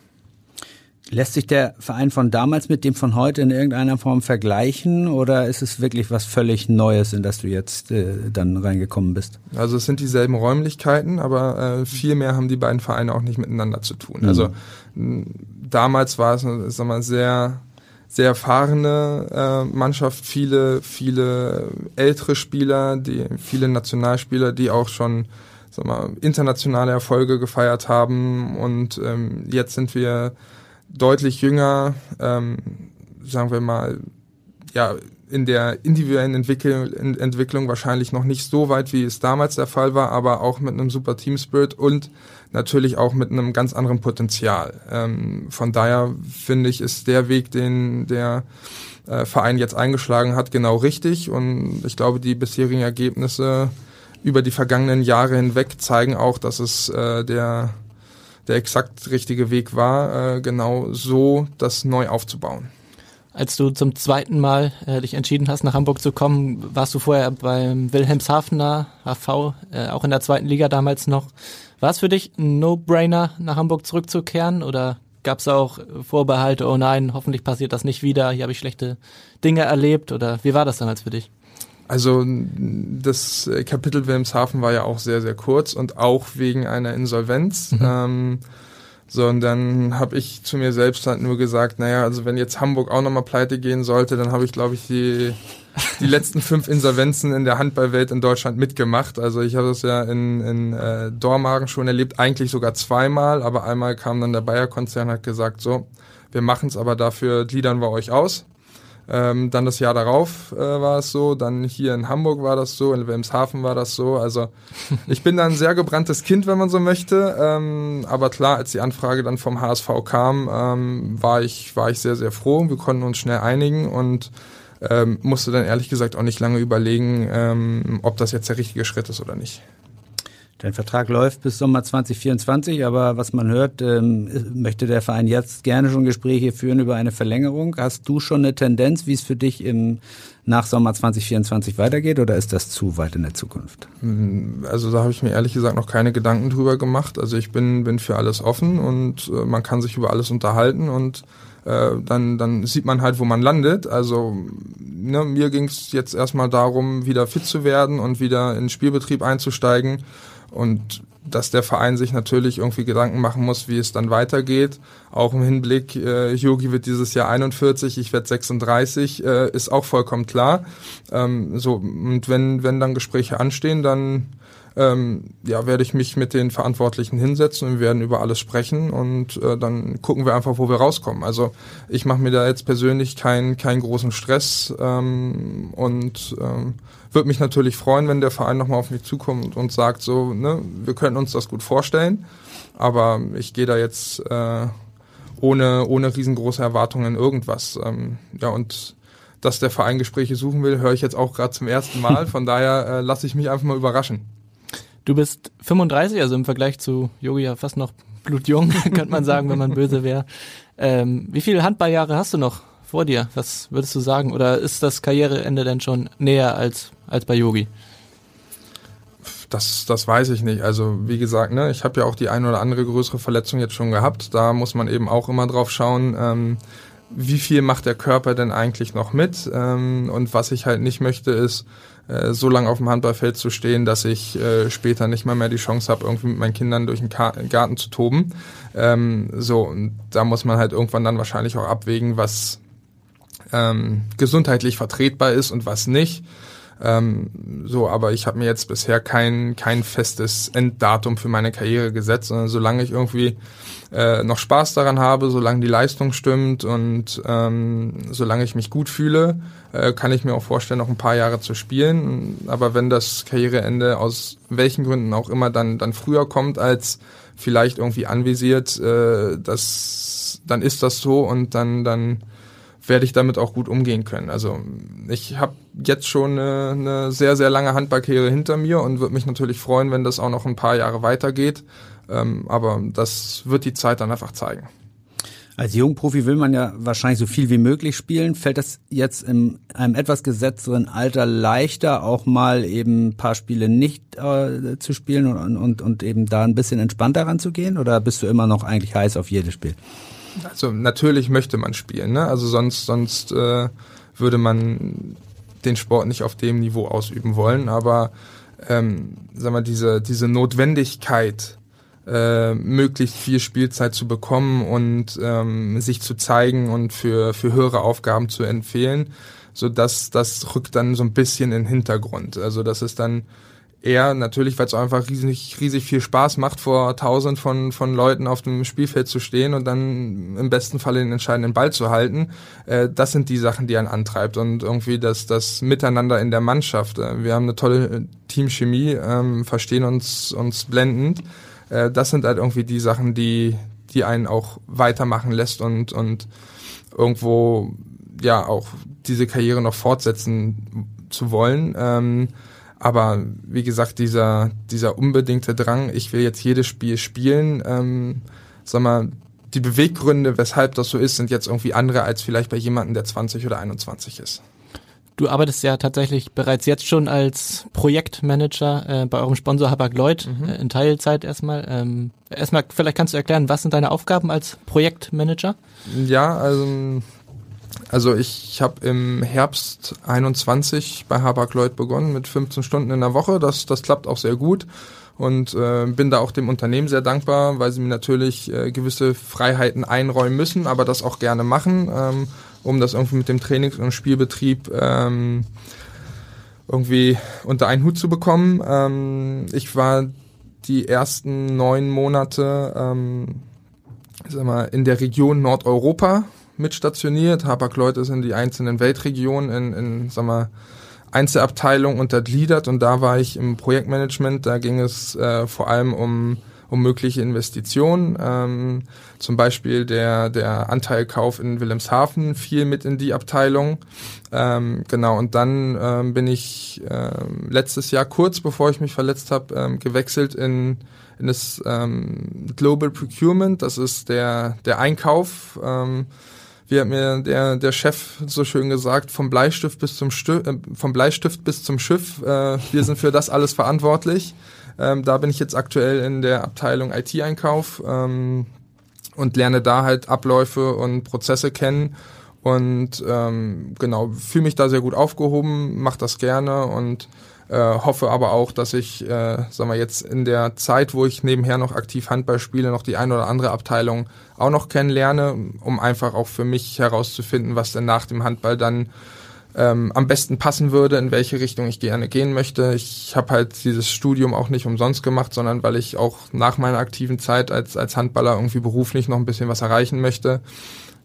D: Lässt sich der Verein von damals mit dem von heute in irgendeiner Form vergleichen oder ist es wirklich was völlig Neues, in das du jetzt äh, dann reingekommen bist?
F: Also es sind dieselben Räumlichkeiten, aber äh, viel mehr haben die beiden Vereine auch nicht miteinander zu tun. Mhm. Also damals war es, sag mal, sehr sehr erfahrene äh, Mannschaft, viele viele ältere Spieler, die viele Nationalspieler, die auch schon sag mal, internationale Erfolge gefeiert haben und ähm, jetzt sind wir deutlich jünger, ähm, sagen wir mal, ja, in der individuellen Entwickel Entwicklung wahrscheinlich noch nicht so weit, wie es damals der Fall war, aber auch mit einem super Team Spirit und natürlich auch mit einem ganz anderen Potenzial. Ähm, von daher finde ich, ist der Weg, den der äh, Verein jetzt eingeschlagen hat, genau richtig und ich glaube, die bisherigen Ergebnisse über die vergangenen Jahre hinweg zeigen auch, dass es äh, der der exakt richtige Weg war, äh, genau so das neu aufzubauen.
C: Als du zum zweiten Mal äh, dich entschieden hast, nach Hamburg zu kommen, warst du vorher beim Wilhelmshavener HV, äh, auch in der zweiten Liga damals noch. War es für dich ein No-Brainer, nach Hamburg zurückzukehren oder gab es auch Vorbehalte, oh nein, hoffentlich passiert das nicht wieder, hier habe ich schlechte Dinge erlebt oder wie war das damals für dich?
F: Also das Kapitel Wilhelmshaven war ja auch sehr, sehr kurz und auch wegen einer Insolvenz. Mhm. Ähm, so, und dann habe ich zu mir selbst halt nur gesagt, naja, also wenn jetzt Hamburg auch nochmal pleite gehen sollte, dann habe ich, glaube ich, die, die letzten fünf Insolvenzen in der Handballwelt in Deutschland mitgemacht. Also ich habe das ja in, in äh, Dormagen schon erlebt, eigentlich sogar zweimal, aber einmal kam dann der Bayer-Konzern und hat gesagt, so, wir machen es aber dafür, gliedern wir euch aus. Ähm, dann das Jahr darauf äh, war es so, dann hier in Hamburg war das so, in Wilhelmshaven war das so. Also ich bin da ein sehr gebranntes Kind, wenn man so möchte. Ähm, aber klar, als die Anfrage dann vom HSV kam, ähm, war ich war ich sehr sehr froh. Wir konnten uns schnell einigen und ähm, musste dann ehrlich gesagt auch nicht lange überlegen, ähm, ob das jetzt der richtige Schritt ist oder nicht.
D: Dein Vertrag läuft bis Sommer 2024, aber was man hört, ähm, möchte der Verein jetzt gerne schon Gespräche führen über eine Verlängerung. Hast du schon eine Tendenz, wie es für dich im nach Sommer 2024 weitergeht oder ist das zu weit in der Zukunft?
F: Mm, also da habe ich mir ehrlich gesagt noch keine Gedanken drüber gemacht. Also ich bin, bin für alles offen und äh, man kann sich über alles unterhalten und äh, dann, dann sieht man halt, wo man landet. Also ne, mir ging es jetzt erstmal darum, wieder fit zu werden und wieder in den Spielbetrieb einzusteigen und dass der Verein sich natürlich irgendwie Gedanken machen muss, wie es dann weitergeht. Auch im Hinblick, äh, Yogi wird dieses Jahr 41, ich werde 36, äh, ist auch vollkommen klar. Ähm, so und wenn wenn dann Gespräche anstehen, dann ähm, ja, werde ich mich mit den Verantwortlichen hinsetzen und wir werden über alles sprechen und äh, dann gucken wir einfach, wo wir rauskommen. Also ich mache mir da jetzt persönlich keinen keinen großen Stress ähm, und ähm, würde mich natürlich freuen, wenn der Verein nochmal auf mich zukommt und sagt so, ne, wir können uns das gut vorstellen, aber ich gehe da jetzt äh, ohne ohne riesengroße Erwartungen in irgendwas. Ähm, ja und dass der Verein Gespräche suchen will, höre ich jetzt auch gerade zum ersten Mal. Von daher äh, lasse ich mich einfach mal überraschen.
C: Du bist 35, also im Vergleich zu Yogi ja fast noch blutjung, könnte man sagen, wenn man böse wäre. Ähm, wie viele Handballjahre hast du noch vor dir? Was würdest du sagen? Oder ist das Karriereende denn schon näher als, als bei Yogi?
F: das, das weiß ich nicht. Also wie gesagt, ne, ich habe ja auch die ein oder andere größere Verletzung jetzt schon gehabt. Da muss man eben auch immer drauf schauen, ähm, wie viel macht der Körper denn eigentlich noch mit? Ähm, und was ich halt nicht möchte, ist äh, so lange auf dem Handballfeld zu stehen, dass ich äh, später nicht mal mehr die Chance habe, irgendwie mit meinen Kindern durch den Ka Garten zu toben. Ähm, so, und da muss man halt irgendwann dann wahrscheinlich auch abwägen, was ähm, gesundheitlich vertretbar ist und was nicht. Ähm, so, aber ich habe mir jetzt bisher kein, kein festes Enddatum für meine Karriere gesetzt, sondern solange ich irgendwie äh, noch Spaß daran habe, solange die Leistung stimmt und ähm, solange ich mich gut fühle, äh, kann ich mir auch vorstellen, noch ein paar Jahre zu spielen. Aber wenn das Karriereende aus welchen Gründen auch immer dann, dann früher kommt als vielleicht irgendwie anvisiert, äh, das, dann ist das so und dann, dann werde ich damit auch gut umgehen können. Also ich habe jetzt schon eine, eine sehr, sehr lange Handballkarriere hinter mir und würde mich natürlich freuen, wenn das auch noch ein paar Jahre weitergeht. Ähm, aber das wird die Zeit dann einfach zeigen.
D: Als Jungprofi will man ja wahrscheinlich so viel wie möglich spielen. Fällt das jetzt in einem etwas gesetzteren Alter leichter, auch mal eben ein paar Spiele nicht äh, zu spielen und, und, und eben da ein bisschen entspannter ranzugehen? Oder bist du immer noch eigentlich heiß auf jedes Spiel?
F: Also natürlich möchte man spielen, ne? Also sonst, sonst äh, würde man den Sport nicht auf dem Niveau ausüben wollen. Aber ähm, sag mal, diese, diese Notwendigkeit, äh, möglichst viel Spielzeit zu bekommen und ähm, sich zu zeigen und für, für höhere Aufgaben zu empfehlen, so dass das rückt dann so ein bisschen in den Hintergrund. Also das ist dann eher natürlich, weil es einfach riesig, riesig viel Spaß macht, vor tausend von, von Leuten auf dem Spielfeld zu stehen und dann im besten Fall den entscheidenden Ball zu halten. Äh, das sind die Sachen, die einen antreibt und irgendwie das, das Miteinander in der Mannschaft. Äh, wir haben eine tolle Teamchemie, ähm, verstehen uns, uns blendend. Äh, das sind halt irgendwie die Sachen, die, die einen auch weitermachen lässt und, und irgendwo ja auch diese Karriere noch fortsetzen zu wollen. Ähm, aber wie gesagt, dieser, dieser unbedingte Drang, ich will jetzt jedes Spiel spielen, ähm, sag mal, die Beweggründe, weshalb das so ist, sind jetzt irgendwie andere als vielleicht bei jemandem, der 20 oder 21 ist.
C: Du arbeitest ja tatsächlich bereits jetzt schon als Projektmanager äh, bei eurem Sponsor Habak-Lloyd mhm. äh, in Teilzeit erstmal. Ähm, erstmal, vielleicht kannst du erklären, was sind deine Aufgaben als Projektmanager?
F: Ja, also also ich habe im Herbst 21 bei Habak-Lloyd begonnen mit 15 Stunden in der Woche. Das, das klappt auch sehr gut und äh, bin da auch dem Unternehmen sehr dankbar, weil sie mir natürlich äh, gewisse Freiheiten einräumen müssen, aber das auch gerne machen, ähm, um das irgendwie mit dem Trainings- und Spielbetrieb ähm, irgendwie unter einen Hut zu bekommen. Ähm, ich war die ersten neun Monate ähm, sag mal, in der Region Nordeuropa mit stationiert. Hapag-Lloyd ist in die einzelnen Weltregionen in, in sag mal, Einzelabteilungen untergliedert und da war ich im Projektmanagement. Da ging es äh, vor allem um um mögliche Investitionen. Ähm, zum Beispiel der, der Anteilkauf in Wilhelmshaven fiel mit in die Abteilung. Ähm, genau, und dann ähm, bin ich ähm, letztes Jahr, kurz bevor ich mich verletzt habe, ähm, gewechselt in, in das ähm, Global Procurement. Das ist der, der Einkauf. Ähm, wie hat mir der, der Chef so schön gesagt, vom Bleistift bis zum Stift, äh, vom Bleistift bis zum Schiff, äh, wir sind für das alles verantwortlich. Ähm, da bin ich jetzt aktuell in der Abteilung IT-Einkauf ähm, und lerne da halt Abläufe und Prozesse kennen und ähm, genau, fühle mich da sehr gut aufgehoben, mache das gerne und äh, hoffe aber auch, dass ich, äh, sagen wir jetzt in der Zeit, wo ich nebenher noch aktiv Handball spiele, noch die eine oder andere Abteilung auch noch kennenlerne, um einfach auch für mich herauszufinden, was denn nach dem Handball dann ähm, am besten passen würde, in welche Richtung ich gerne gehen möchte. Ich habe halt dieses Studium auch nicht umsonst gemacht, sondern weil ich auch nach meiner aktiven Zeit als, als Handballer irgendwie beruflich noch ein bisschen was erreichen möchte.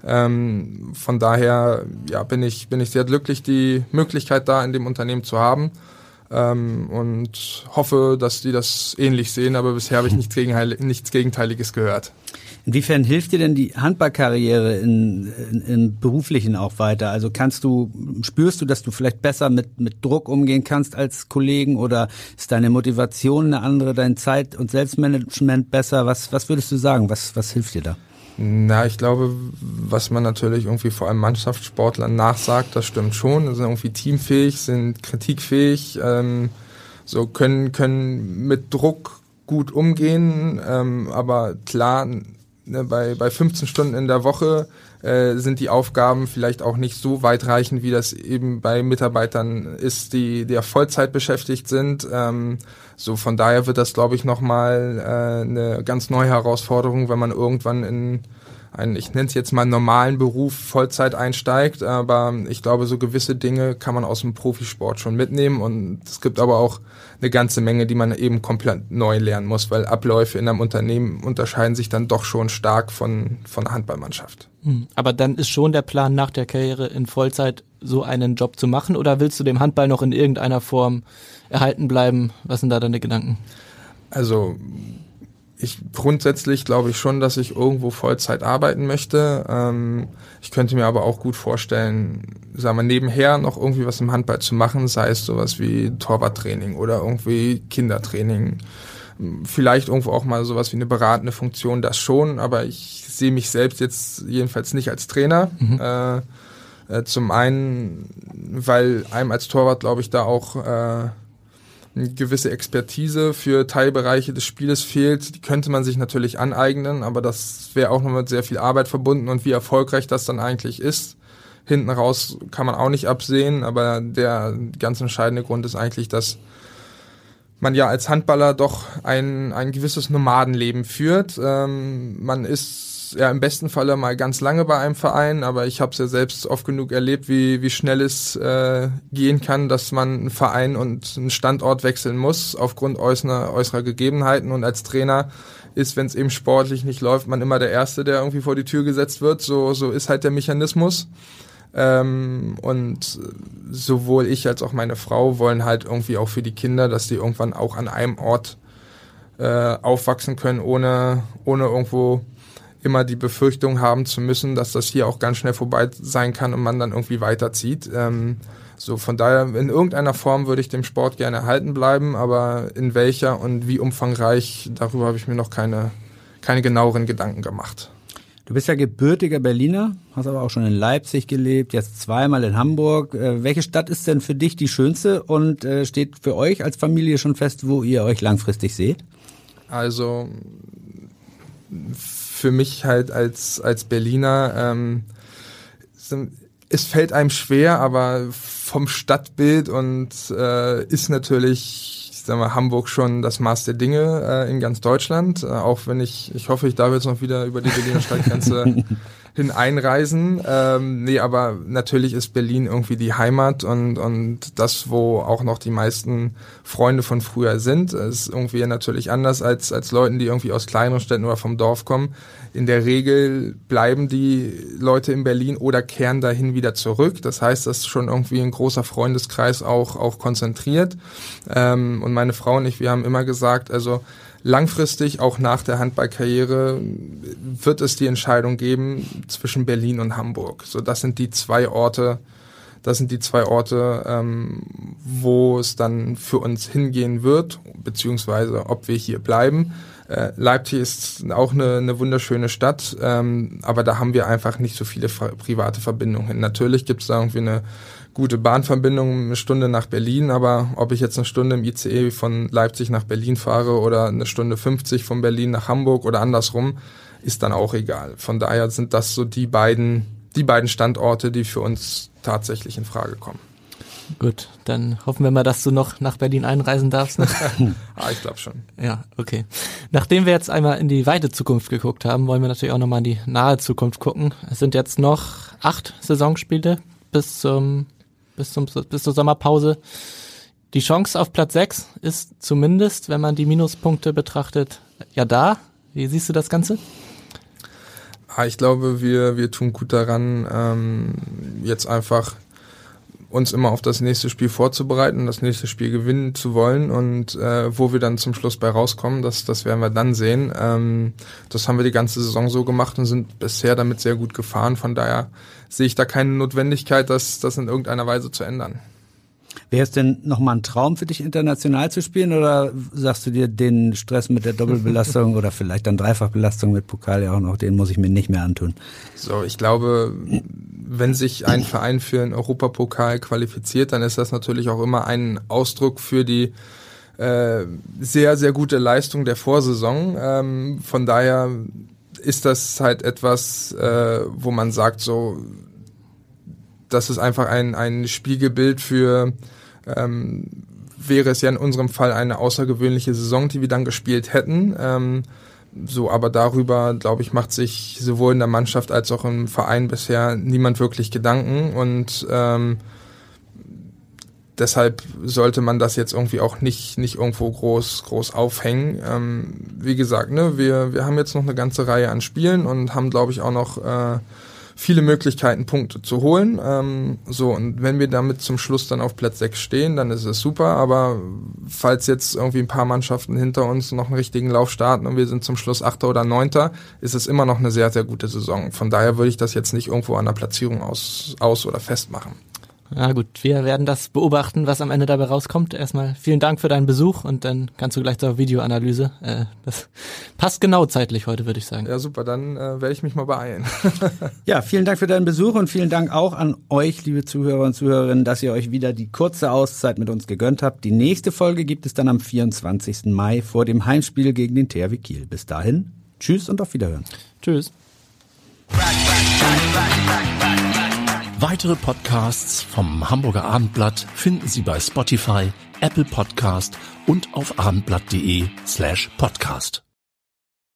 F: Ähm, von daher ja, bin, ich, bin ich sehr glücklich, die Möglichkeit da in dem Unternehmen zu haben ähm, und hoffe, dass die das ähnlich sehen, aber bisher habe ich nichts, nichts Gegenteiliges gehört.
D: Inwiefern hilft dir denn die Handballkarriere in, in, im beruflichen auch weiter? Also kannst du, spürst du, dass du vielleicht besser mit, mit Druck umgehen kannst als Kollegen oder ist deine Motivation eine andere, dein Zeit- und Selbstmanagement besser? Was, was würdest du sagen? Was, was hilft dir da?
F: Na, ich glaube, was man natürlich irgendwie vor allem Mannschaftssportlern nachsagt, das stimmt schon. Sind irgendwie teamfähig, sind kritikfähig, ähm, so können, können mit Druck gut umgehen, ähm, aber klar, ne, bei, bei 15 Stunden in der Woche äh, sind die Aufgaben vielleicht auch nicht so weitreichend, wie das eben bei Mitarbeitern ist, die, die Vollzeit beschäftigt sind. Ähm, so von daher wird das, glaube ich, nochmal äh, eine ganz neue Herausforderung, wenn man irgendwann in einen, ich nenne es jetzt mal normalen Beruf Vollzeit einsteigt, aber ich glaube, so gewisse Dinge kann man aus dem Profisport schon mitnehmen und es gibt aber auch eine ganze Menge, die man eben komplett neu lernen muss, weil Abläufe in einem Unternehmen unterscheiden sich dann doch schon stark von, von der Handballmannschaft.
C: Hm. Aber dann ist schon der Plan nach der Karriere in Vollzeit so einen Job zu machen oder willst du dem Handball noch in irgendeiner Form erhalten bleiben? Was sind da deine Gedanken?
F: Also ich grundsätzlich glaube ich schon, dass ich irgendwo Vollzeit arbeiten möchte. Ähm, ich könnte mir aber auch gut vorstellen, sagen wir nebenher noch irgendwie was im Handball zu machen, sei es sowas wie Torwarttraining oder irgendwie Kindertraining. Vielleicht irgendwo auch mal sowas wie eine beratende Funktion, das schon, aber ich sehe mich selbst jetzt jedenfalls nicht als Trainer. Mhm. Äh, äh, zum einen, weil einem als Torwart, glaube ich, da auch äh, gewisse Expertise für Teilbereiche des Spieles fehlt. Die könnte man sich natürlich aneignen, aber das wäre auch noch mit sehr viel Arbeit verbunden und wie erfolgreich das dann eigentlich ist. Hinten raus kann man auch nicht absehen, aber der ganz entscheidende Grund ist eigentlich, dass man ja als Handballer doch ein, ein gewisses Nomadenleben führt. Ähm, man ist ja im besten Falle mal ganz lange bei einem Verein, aber ich habe es ja selbst oft genug erlebt, wie, wie schnell es äh, gehen kann, dass man einen Verein und einen Standort wechseln muss aufgrund äußerer, äußerer Gegebenheiten und als Trainer ist, wenn es eben sportlich nicht läuft, man immer der Erste, der irgendwie vor die Tür gesetzt wird. So, so ist halt der Mechanismus. Ähm, und sowohl ich als auch meine Frau wollen halt irgendwie auch für die Kinder, dass die irgendwann auch an einem Ort äh, aufwachsen können, ohne, ohne irgendwo immer die Befürchtung haben zu müssen, dass das hier auch ganz schnell vorbei sein kann und man dann irgendwie weiterzieht. Ähm, so von daher in irgendeiner Form würde ich dem Sport gerne erhalten bleiben, aber in welcher und wie umfangreich, darüber habe ich mir noch keine, keine genaueren Gedanken gemacht.
D: Du bist ja gebürtiger Berliner, hast aber auch schon in Leipzig gelebt, jetzt zweimal in Hamburg. Äh, welche Stadt ist denn für dich die schönste und äh, steht für euch als Familie schon fest, wo ihr euch langfristig seht?
F: Also für mich halt als, als Berliner, ähm, es fällt einem schwer, aber vom Stadtbild und äh, ist natürlich, ich sag mal, Hamburg schon das Maß der Dinge äh, in ganz Deutschland. Äh, auch wenn ich, ich hoffe, ich darf jetzt noch wieder über die Berliner Stadtgrenze hin einreisen. Ähm, nee, aber natürlich ist Berlin irgendwie die Heimat und, und das, wo auch noch die meisten Freunde von früher sind. Ist irgendwie natürlich anders als, als Leuten, die irgendwie aus kleineren Städten oder vom Dorf kommen. In der Regel bleiben die Leute in Berlin oder kehren dahin wieder zurück. Das heißt, das ist schon irgendwie ein großer Freundeskreis auch, auch konzentriert. Ähm, und meine Frau und ich, wir haben immer gesagt, also langfristig, auch nach der Handballkarriere, wird es die Entscheidung geben zwischen Berlin und Hamburg. So, das sind die zwei Orte, das sind die zwei Orte, ähm, wo es dann für uns hingehen wird, beziehungsweise ob wir hier bleiben. Äh, Leipzig ist auch eine, eine wunderschöne Stadt, ähm, aber da haben wir einfach nicht so viele private Verbindungen. Natürlich gibt es da irgendwie eine gute Bahnverbindung, eine Stunde nach Berlin, aber ob ich jetzt eine Stunde im ICE von Leipzig nach Berlin fahre oder eine Stunde 50 von Berlin nach Hamburg oder andersrum, ist dann auch egal. Von daher sind das so die beiden, die beiden Standorte, die für uns tatsächlich in Frage kommen.
C: Gut, dann hoffen wir mal, dass du noch nach Berlin einreisen darfst. Ne?
F: ah, ich glaube schon.
C: Ja, okay. Nachdem wir jetzt einmal in die weite Zukunft geguckt haben, wollen wir natürlich auch nochmal in die nahe Zukunft gucken. Es sind jetzt noch acht Saisonspiele bis zum bis, zum, bis zur Sommerpause. Die Chance auf Platz 6 ist zumindest, wenn man die Minuspunkte betrachtet, ja da. Wie siehst du das Ganze?
F: Ah, ich glaube, wir, wir tun gut daran, ähm, jetzt einfach uns immer auf das nächste Spiel vorzubereiten, das nächste Spiel gewinnen zu wollen und äh, wo wir dann zum Schluss bei rauskommen, das, das werden wir dann sehen. Ähm, das haben wir die ganze Saison so gemacht und sind bisher damit sehr gut gefahren. Von daher sehe ich da keine Notwendigkeit, das, das in irgendeiner Weise zu ändern.
D: Wäre es denn nochmal ein Traum für dich, international zu spielen oder sagst du dir, den Stress mit der Doppelbelastung oder vielleicht dann Dreifachbelastung mit Pokal ja auch noch, den muss ich mir nicht mehr antun?
F: So, ich glaube, wenn sich ein Verein für einen Europapokal qualifiziert, dann ist das natürlich auch immer ein Ausdruck für die äh, sehr, sehr gute Leistung der Vorsaison. Ähm, von daher ist das halt etwas, äh, wo man sagt, so, das ist einfach ein, ein Spiegelbild für, ähm, wäre es ja in unserem Fall eine außergewöhnliche Saison, die wir dann gespielt hätten. Ähm, so, aber darüber, glaube ich, macht sich sowohl in der Mannschaft als auch im Verein bisher niemand wirklich Gedanken und ähm, deshalb sollte man das jetzt irgendwie auch nicht, nicht irgendwo groß, groß aufhängen. Ähm, wie gesagt, ne, wir, wir haben jetzt noch eine ganze Reihe an Spielen und haben, glaube ich, auch noch äh, viele Möglichkeiten, Punkte zu holen. Ähm, so, und wenn wir damit zum Schluss dann auf Platz 6 stehen, dann ist es super. Aber falls jetzt irgendwie ein paar Mannschaften hinter uns noch einen richtigen Lauf starten und wir sind zum Schluss Achter oder Neunter, ist es immer noch eine sehr, sehr gute Saison. Von daher würde ich das jetzt nicht irgendwo an der Platzierung aus, aus oder festmachen.
C: Na gut, wir werden das beobachten, was am Ende dabei rauskommt. Erstmal vielen Dank für deinen Besuch und dann kannst du gleich zur Videoanalyse. Äh, das passt genau zeitlich heute, würde ich sagen.
F: Ja, super, dann äh, werde ich mich mal beeilen.
D: ja, vielen Dank für deinen Besuch und vielen Dank auch an euch, liebe Zuhörer und Zuhörerinnen, dass ihr euch wieder die kurze Auszeit mit uns gegönnt habt. Die nächste Folge gibt es dann am 24. Mai vor dem Heimspiel gegen den THW Kiel. Bis dahin, tschüss und auf Wiederhören.
C: Tschüss.
B: Weitere Podcasts vom Hamburger Abendblatt finden Sie bei Spotify, Apple Podcast und auf abendblatt.de slash podcast.